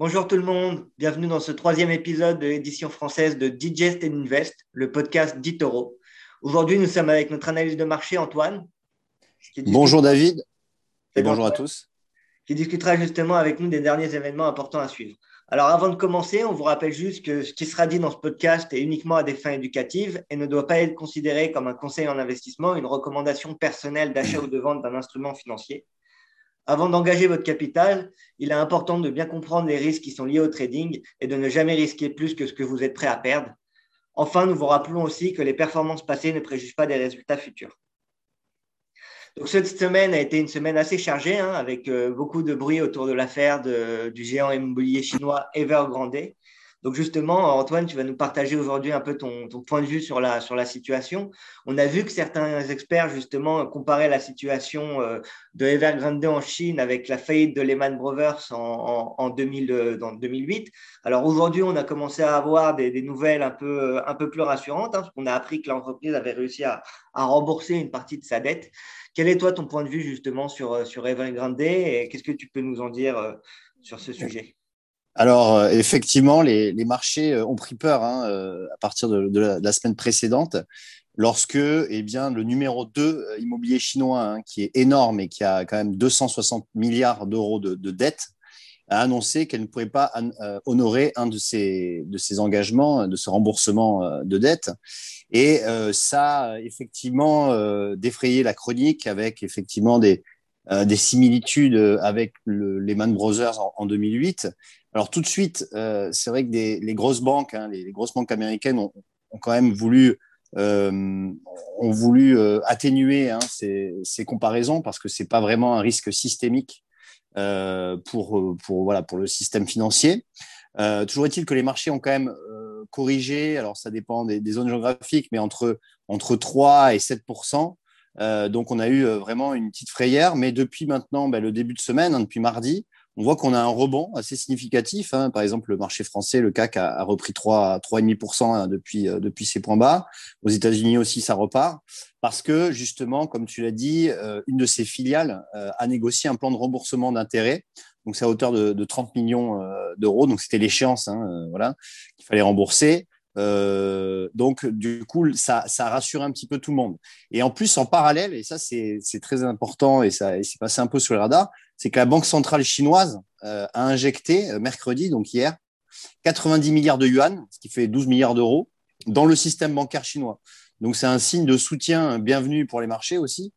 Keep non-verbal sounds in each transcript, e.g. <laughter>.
Bonjour tout le monde, bienvenue dans ce troisième épisode de l'édition française de Digest and Invest, le podcast d'Itoro. Aujourd'hui, nous sommes avec notre analyse de marché, Antoine. Bonjour David et bonjour à tous. Qui discutera justement avec nous des derniers événements importants à suivre. Alors avant de commencer, on vous rappelle juste que ce qui sera dit dans ce podcast est uniquement à des fins éducatives et ne doit pas être considéré comme un conseil en investissement, une recommandation personnelle d'achat ou de vente d'un instrument financier. Avant d'engager votre capital, il est important de bien comprendre les risques qui sont liés au trading et de ne jamais risquer plus que ce que vous êtes prêt à perdre. Enfin, nous vous rappelons aussi que les performances passées ne préjugent pas des résultats futurs. Cette semaine a été une semaine assez chargée, hein, avec euh, beaucoup de bruit autour de l'affaire du géant immobilier chinois Evergrande, donc justement, Antoine, tu vas nous partager aujourd'hui un peu ton, point de vue sur la, situation. On a vu que certains experts, justement, comparaient la situation euh, de Evergrande en Chine avec la faillite de Lehman Brothers en, en, 2000, 2008. Alors aujourd'hui, on a commencé à avoir des, nouvelles un peu, un peu plus rassurantes, hein, parce qu'on a appris que l'entreprise avait réussi à, rembourser une partie de sa dette. Quel est toi ton point de vue justement sur, sur Evergrande et qu'est-ce que tu peux nous en dire euh, sur ce sujet? Alors, euh, effectivement, les, marchés euh, ont pris peur hein, euh, à partir de, la, semaine précédente, lorsque eh bien, le numéro 2 immobilier chinois, hein, qui est énorme et qui a quand même 260 milliards d'euros de, dettes, a annoncé qu'elle ne pouvait pas honorer un de ses, de ses engagements, de ce remboursement de dettes. Et ça a effectivement défrayé la chronique avec effectivement des, des similitudes avec le Lehman Brothers en 2008 alors tout de suite, euh, c'est vrai que les grosses banques, hein, les, grosses banques américaines ont, quand même voulu, euh, ont voulu euh, atténuer hein, ces, comparaisons parce que c'est pas vraiment un risque systémique pour, pour, voilà, pour le système financier. toujours est-il que les marchés ont quand même corrigé, alors ça dépend des, zones géographiques, mais entre, entre 3 et 7% donc on a eu vraiment une petite frayère, mais depuis maintenant, ben, le début de semaine, hein, depuis mardi, on voit qu'on a un rebond assez significatif. Hein. Par exemple, le marché français, le CAC a, repris 3, 3,5% hein, depuis, euh, depuis ses points bas. Aux États-Unis aussi, ça repart. Parce que, justement, comme tu l'as dit, euh, une de ces filiales euh, a négocié un plan de remboursement d'intérêt. Donc, c'est à hauteur de, 30 millions d'euros. Donc, c'était l'échéance hein, qu'il fallait rembourser. Donc, du coup, ça, rassure un petit peu tout le monde. Et en plus, en parallèle, et ça, c'est très important et ça s'est passé un peu sous le radar, c'est que la Banque centrale chinoise euh, a injecté euh, mercredi, donc hier, 90 milliards de yuan, ce qui fait 12 milliards d'euros, dans le système bancaire chinois. Donc c'est un signe de soutien bienvenu pour les marchés aussi.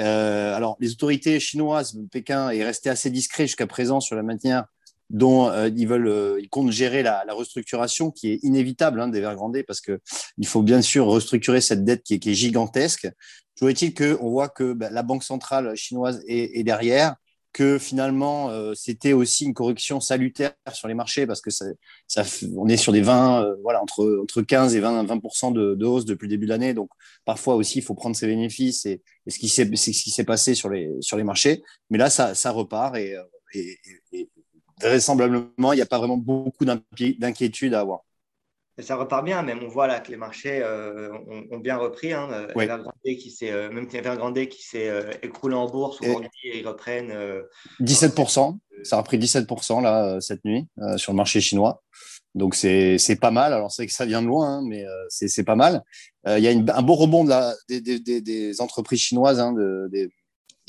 Euh, alors les autorités chinoises, Pékin est resté assez discret jusqu'à présent sur la manière dont ils veulent, ils comptent gérer la, restructuration qui est inévitable hein, d'Evergrande parce que il faut bien sûr restructurer cette dette qui est, gigantesque. Toujours est-il qu'on voit que bah, la banque centrale chinoise est derrière, que finalement, euh, c'était aussi une correction salutaire sur les marchés parce que ça, ça on est sur des 20, euh, voilà, entre, entre 15 et 20, 20 de, de, hausse depuis le début de l'année. Donc, parfois aussi, il faut prendre ses bénéfices et, ce qui s'est, ce qui s'est passé sur les, sur les marchés. Mais là, ça, ça repart et, euh, et, et vraisemblablement, il n'y a pas vraiment beaucoup d'inquiétude à avoir ça repart bien, même on voit là que les marchés euh, ont, bien repris. Hein. Evergrande qui s'est, euh, même Evergrande qui s'est euh, écroulé en bourse aujourd'hui, ils reprennent. 17%, ça a repris 17% là, cette nuit sur le marché chinois. Donc c'est, pas mal. Alors c'est que ça vient de loin, hein, mais c'est, pas mal. Il y a un beau rebond de la, des, des, des, entreprises chinoises, hein, de, des,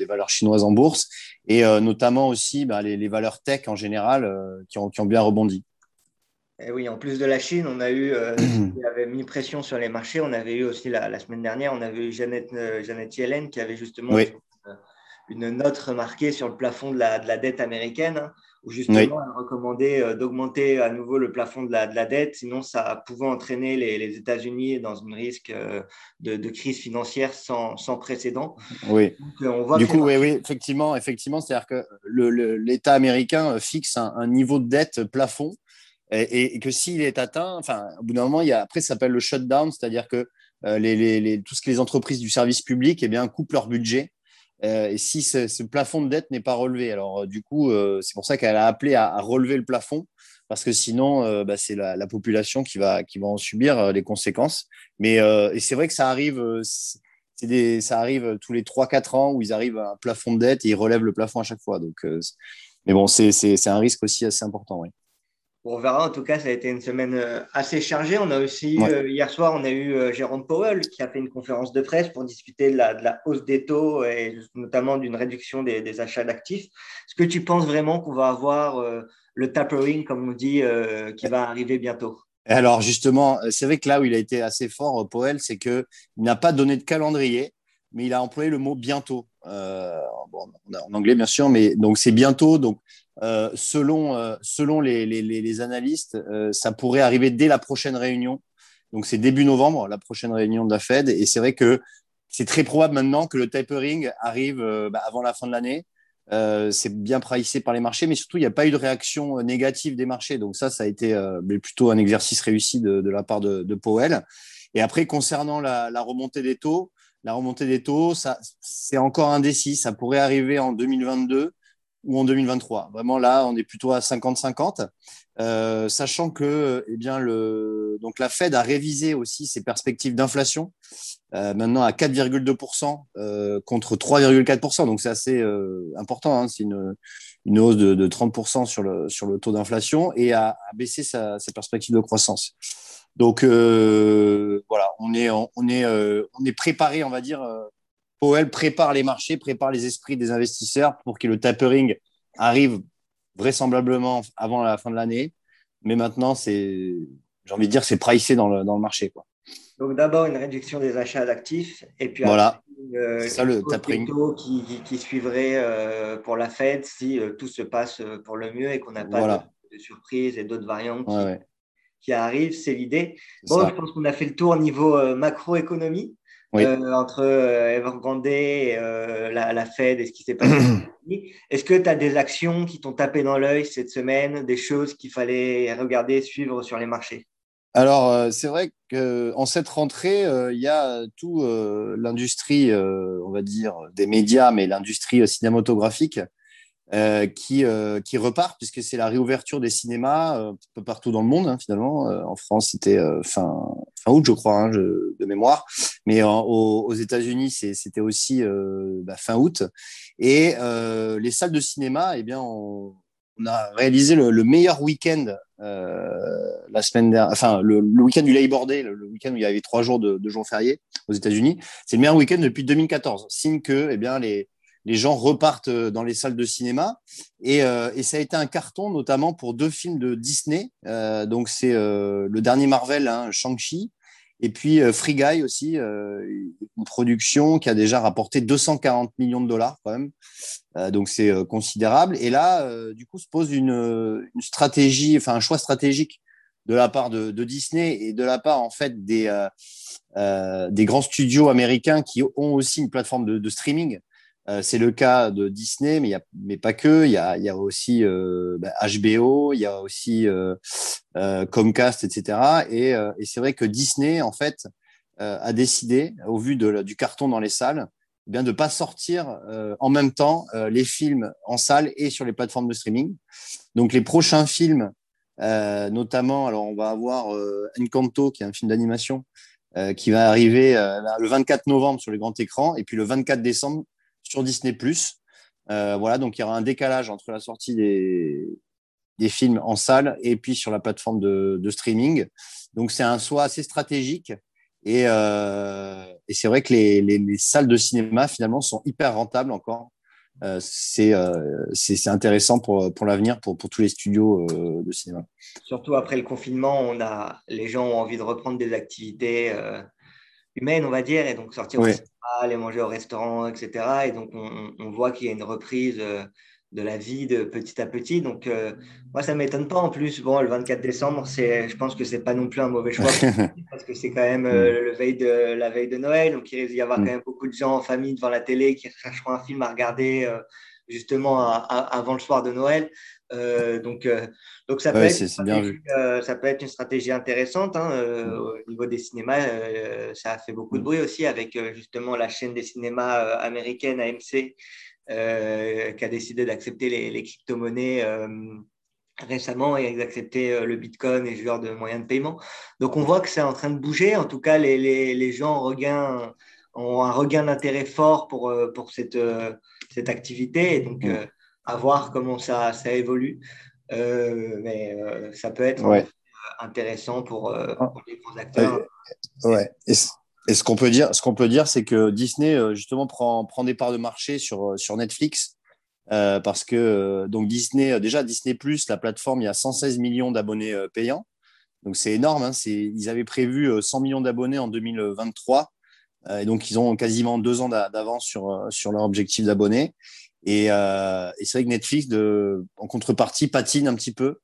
valeurs chinoises en bourse, et notamment aussi bah, les, les, valeurs tech en général qui ont, qui ont bien rebondi. Et eh oui, en plus de la Chine, on a eu, euh, <clears throat> qui avait mis pression sur les marchés. On avait eu aussi la, semaine dernière, on avait eu Jeannette, euh, Jeannette Yellen qui avait justement une, note remarquée sur le plafond de la, de la dette américaine, hein, où justement elle recommandait euh, d'augmenter à nouveau le plafond de la, de la, dette, sinon ça pouvait entraîner les, les États-Unis dans un risque de, de, crise financière sans, sans précédent. Oui. on voit du coup, oui, oui, effectivement, effectivement c'est-à-dire que l'État américain fixe un, un niveau de dette plafond et, que s'il est atteint, enfin, au bout d'un moment, il y a, après, ça s'appelle le shutdown, c'est-à-dire que euh, les, les, les, tout ce que les entreprises du service public eh bien, coupent leur budget. Euh, et si ce, plafond de dette n'est pas relevé, alors euh, du coup, euh, c'est pour ça qu'elle a appelé à, relever le plafond, parce que sinon, bah, c'est la, la, population qui va, qui va en subir les conséquences. Mais c'est vrai que ça arrive, ça arrive tous les 3-4 ans où ils arrivent à un plafond de dette et ils relèvent le plafond à chaque fois. Donc, mais bon, c'est un risque aussi assez important. On verra. En tout cas, ça a été une semaine euh, assez chargée. On a aussi, euh, hier soir, on a eu euh, Jérôme Powell qui a fait une conférence de presse pour discuter de la, hausse des taux et notamment d'une réduction des, achats d'actifs. Est-ce que tu penses vraiment qu'on va avoir le tapering, comme on dit, qui va arriver bientôt? Alors, justement, c'est vrai que là où il a été assez fort, Powell, c'est qu'il n'a pas donné de calendrier, mais il a employé le mot bientôt. En anglais, bien sûr, mais donc c'est bientôt. Donc, euh, selon, euh, selon les, analystes, euh, ça pourrait arriver dès la prochaine réunion. Donc, c'est début novembre, la prochaine réunion de la Fed. Et c'est vrai que c'est très probable maintenant que le tapering arrive bah, avant la fin de l'année. c'est bien pricé par les marchés, mais surtout, il n'y a pas eu de réaction négative des marchés. Donc, ça, ça a été plutôt un exercice réussi de, la part de, Powell. Et après, concernant la remontée des taux, la remontée des taux, ça, c'est encore indécis. Ça pourrait arriver en 2022 ou en 2023. Vraiment là, on est plutôt à 50-50, euh, sachant que eh bien le donc la Fed a révisé aussi ses perspectives d'inflation euh, maintenant à 4,2% euh, contre 3,4%. Donc c'est assez important. Hein, c'est une, une hausse de, de 30% sur le sur le taux d'inflation et a, a baissé sa, sa, perspective de croissance. Donc euh, voilà, on est on est on est préparé, on va dire Powell prépare les marchés, prépare les esprits des investisseurs pour que le tapering arrive vraisemblablement avant la fin de l'année. Mais maintenant, c'est, j'ai envie de dire, c'est pricé dans le, dans le marché. Quoi. Donc d'abord une réduction des achats d'actifs et puis voilà. Euh, ça, le tapering. Qui, qui, suivrait euh, pour la Fed si euh, tout se passe pour le mieux et qu'on n'a pas de, surprises et d'autres variantes qui, arrivent. C'est l'idée. Bon, je pense qu'on a fait le tour au niveau macroéconomie. Euh, entre euh, Evergrande et euh, la, Fed et ce qui s'est passé. <clears throat> Est-ce que tu as des actions qui t'ont tapé dans l'œil cette semaine, des choses qu'il fallait regarder, suivre sur les marchés? Alors, c'est vrai qu'en cette rentrée, il y a tout l'industrie, on va dire, des médias, mais l'industrie cinématographique euh, qui, euh, qui repart, puisque c'est la réouverture des cinémas euh, un peu partout dans le monde, hein, finalement. en France, c'était fin, fin août, je crois, hein, de mémoire. Mais aux, États-Unis, c'était aussi bah, fin août. Et les salles de cinéma, eh bien, on, a réalisé le, meilleur week-end la semaine dernière, enfin le, week-end du Labor Day, le, week-end où il y avait trois jours de, de jours fériés aux États-Unis. C'est le meilleur week-end depuis 2014, signe que eh bien, les, les gens repartent euh, dans les salles de cinéma. Et, euh, et, ça a été un carton, notamment pour deux films de Disney. Euh, donc, c'est le dernier Marvel, hein, Shang-Chi, et puis Free Guy aussi, une production qui a déjà rapporté 240 millions de dollars quand même. donc, c'est considérable. Et là, du coup, se pose une, une, stratégie, enfin, un choix stratégique de la part de, de, Disney et de la part, en fait, des, des grands studios américains qui ont aussi une plateforme de, de streaming. Euh, c'est le cas de Disney, mais, y a, mais pas que. Il y a, y a, aussi euh, bah, HBO, il y a aussi euh, euh Comcast, etc. Et, euh, et c'est vrai que Disney, en fait, a décidé, au vu de, du carton dans les salles, eh bien de pas sortir en même temps les films en salle et sur les plateformes de streaming. Donc les prochains films, notamment, alors on va avoir Encanto, qui est un film d'animation, qui va arriver le 24 novembre sur les grands écrans, et puis le 24 décembre sur Disney+. Euh, voilà, donc il y aura un décalage entre la sortie des, films en salle et puis sur la plateforme de, streaming. Donc c'est un choix assez stratégique. Euh, et c'est vrai que les, salles de cinéma, finalement, sont hyper rentables encore. Euh, c'est euh, intéressant pour, pour l'avenir, pour, pour tous les studios euh, de cinéma. Surtout après le confinement, on a, les gens ont envie de reprendre des activités euh, humaines, on va dire, et donc sortir au cinéma, aller manger au restaurant, etc. Et donc, on, voit qu'il y a une reprise euh, de la vie de petit à petit. Donc, euh, moi, ça ne m'étonne pas. En plus, bon, le 24 décembre, je pense que ce n'est pas non plus un mauvais choix <laughs> parce que c'est quand même euh, mm. le veille de, la veille de Noël. Donc, il risque d'y avoir mm. quand même beaucoup de gens en famille devant la télé qui chercheront un film à regarder justement avant le soir de Noël. Euh, donc, euh, donc ça, peut être euh, ça peut être une stratégie intéressante hein, mm. au niveau des cinémas. ça a fait beaucoup de mm. bruit aussi avec justement la chaîne des cinémas américaine AMC qui a décidé d'accepter les, les crypto-monnaies récemment et d'accepter le Bitcoin et ce genre de moyens de paiement. Donc on voit que c'est en train de bouger. En tout cas, les, les, les gens regain, ont un regain d'intérêt fort pour, pour cette, cette activité. Et donc, mm à voir comment ça, ça évolue. mais ça peut être intéressant pour, ah. les grands acteurs. ouais. Et, ce qu'on peut dire, ce qu'on peut dire, c'est que Disney justement prend, prend des parts de marché sur, sur Netflix. parce que donc Disney, déjà Disney Plus, la plateforme, il y a 116 millions d'abonnés payants. Donc c'est énorme. Hein, ils avaient prévu 100 millions d'abonnés en 2023. Euh, et donc, ils ont quasiment deux ans d'avance sur, euh, sur leur objectif d'abonnés. Et, euh, et c'est vrai que Netflix, de, en contrepartie, patine un petit peu.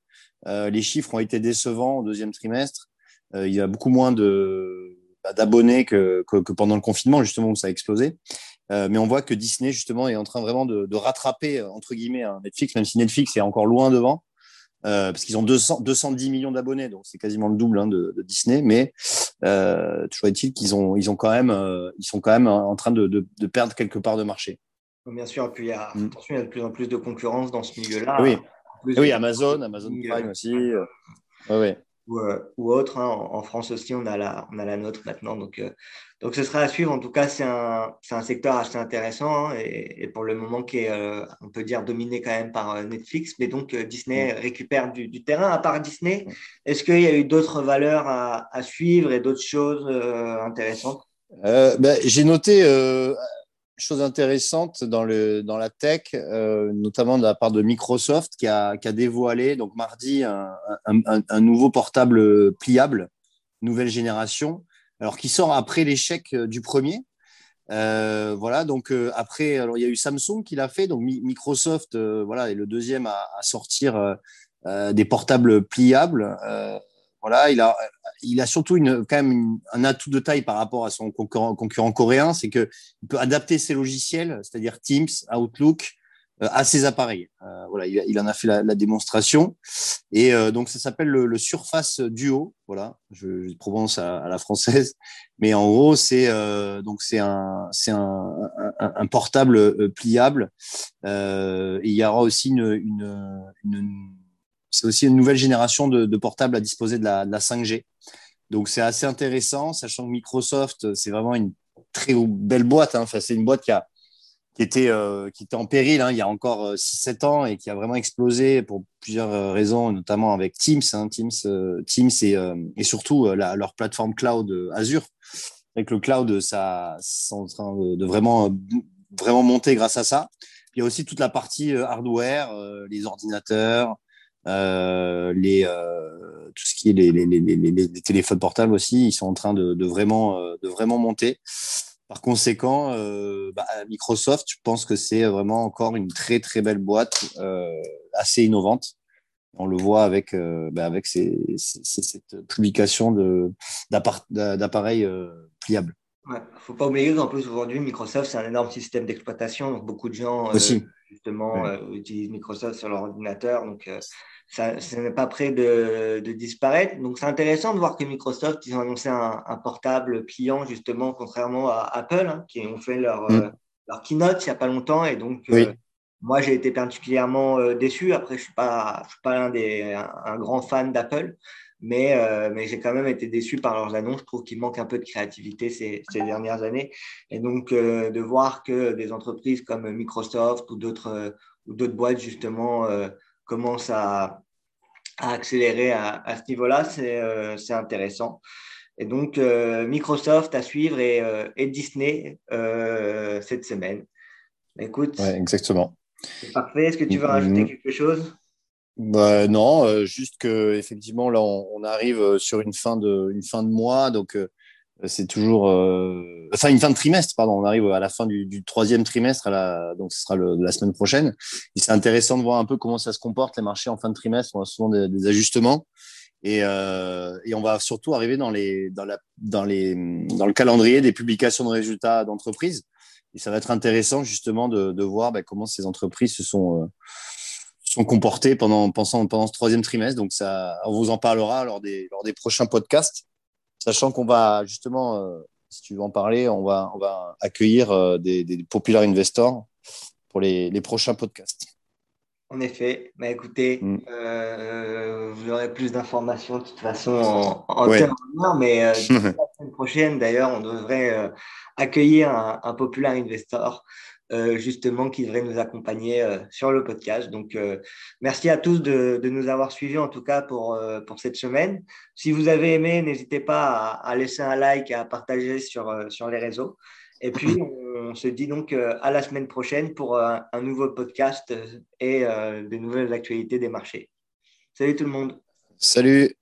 les chiffres ont été décevants au deuxième trimestre. il y a beaucoup moins de, bah, d'abonnés que, que, que, pendant le confinement, justement, où ça a explosé. Euh, mais on voit que Disney, justement, est en train vraiment de, de rattraper, entre guillemets, hein, Netflix, même si Netflix est encore loin devant. Euh, parce qu'ils ont 200, 210 millions d'abonnés, donc c'est quasiment le double hein, de, de, Disney. Mais euh, toujours est-il qu'ils ont, ils ont quand même, euh, ils sont quand même en train de, de, de, perdre quelque part de marché. Bien sûr, et puis il y, a, mm. attention, il y a de plus en plus de concurrence dans ce milieu-là. Oui, oui Amazon, Amazon Prime aussi. Euh, ouais, ou, euh, ou autre. Hein. En, France aussi, on a la, on a la nôtre maintenant. Donc, euh, donc ce sera à suivre. En tout cas, c'est un, un, secteur assez intéressant hein, et, pour le moment qui est, euh, on peut dire, dominé quand même par Netflix. Mais donc, Disney récupère du, du, terrain. À part Disney, est-ce qu'il y a eu d'autres valeurs à, à, suivre et d'autres choses intéressantes? Ben, J'ai noté chose intéressante dans, le, dans la tech, euh, notamment de la part de Microsoft, qui a, qui a dévoilé donc mardi un, un, nouveau portable pliable, nouvelle génération, alors qui sort après l'échec du premier. Euh, voilà, donc euh, après, alors il y a eu Samsung qui l'a fait, donc Microsoft, euh, voilà, est le deuxième à, à sortir euh, des portables pliables. Voilà, il a, il a surtout une, quand même un atout de taille par rapport à son concurrent, concurrent coréen, c'est qu'il peut adapter ses logiciels, c'est-à-dire Teams, Outlook, euh, à ses appareils. Euh, voilà, il, en a fait la, la démonstration. Et euh, donc, ça s'appelle le, le, Surface Duo. Voilà, je, je prononce à, à, la française. Mais en gros, c'est euh, donc c'est un, c'est un, un, un, portable euh, pliable. et il y aura aussi une, une, une c'est aussi une nouvelle génération de, portables à disposer de la, de la 5G. Donc c'est assez intéressant, sachant que Microsoft, c'est vraiment une très belle boîte. Hein. Enfin, c'est une boîte qui, a, qui, était, euh, qui était en péril hein, il y a encore 6-7 euh, ans et qui a vraiment explosé pour plusieurs euh, raisons, notamment avec Teams, hein, Teams, Teams et, surtout leur plateforme cloud Azure. Avec le cloud, ça, c'est en train de, vraiment, vraiment monter grâce à ça. Il y a aussi toute la partie hardware, les ordinateurs, les, euh, tout ce qui est les, les, les, les, téléphones portables aussi, ils sont en train de, de vraiment, euh, de vraiment monter. Par conséquent, euh, bah, Microsoft, je pense que c'est vraiment encore une très très belle boîte, euh, assez innovante. On le voit avec, euh, bah, avec ces, ces, cette publication d'appareils pliables. Il ne faut pas oublier qu'en plus aujourd'hui, Microsoft, c'est un énorme système d'exploitation. Donc beaucoup de gens aussi. Justement utilisent Microsoft sur leur ordinateur. Donc ça, n'est pas prêt de, de disparaître. Donc, c'est intéressant de voir que Microsoft, ils ont annoncé un, un portable pliant, justement, contrairement à Apple, hein, qui ont fait leur, mm. euh, leur keynote il n'y a pas longtemps. Et donc, euh, moi, j'ai été particulièrement euh, déçu. Après, je ne suis pas, je suis pas un, des, un, grand fan d'Apple, mais, mais j'ai quand même été déçu par leurs annonces. Je trouve qu'il manque un peu de créativité ces, ces dernières années. Et donc, de voir que des entreprises comme Microsoft ou d'autres ou boîtes, justement, commence à, à accélérer à, ce niveau-là, c'est euh, intéressant. Et donc, euh, Microsoft à suivre et, euh, et Disney euh, cette semaine. Écoute. Ouais, exactement. C'est parfait. Est-ce que tu veux rajouter quelque chose? Bah, Non, juste que effectivement là, on, on, arrive sur une fin de, une fin de mois. Donc, c'est toujours, euh, enfin une fin de trimestre, pardon. On arrive à la fin du, du troisième trimestre, à la, donc ce sera le, la semaine prochaine. Et c'est intéressant de voir un peu comment ça se comporte les marchés en fin de trimestre. On a souvent des, des ajustements et, euh, et, on va surtout arriver dans les, dans la, dans les, dans le calendrier des publications de résultats d'entreprises. Et ça va être intéressant justement de, de voir bah, comment ces entreprises se sont euh, sont comportées pendant, pendant, pendant ce troisième trimestre. Donc ça, on vous en parlera lors des, lors des prochains podcasts sachant qu'on va justement, euh, si tu veux en parler, on va, on va accueillir euh, des, des popular investors pour les, les, prochains podcasts. En effet, mais bah, écoutez, mm. euh, vous aurez plus d'informations de toute façon en, en ouais. mais euh, <laughs> prochaine, d'ailleurs, on devrait accueillir un, un, popular investor justement qui devrait nous accompagner sur le podcast. Donc, merci à tous de, nous avoir suivis en tout cas pour, pour cette semaine. Si vous avez aimé, n'hésitez pas à, laisser un like et à partager sur, sur les réseaux. Et puis, <laughs> on, se dit donc à la semaine prochaine pour un, un nouveau podcast et de nouvelles actualités des marchés. Salut tout le monde. Salut.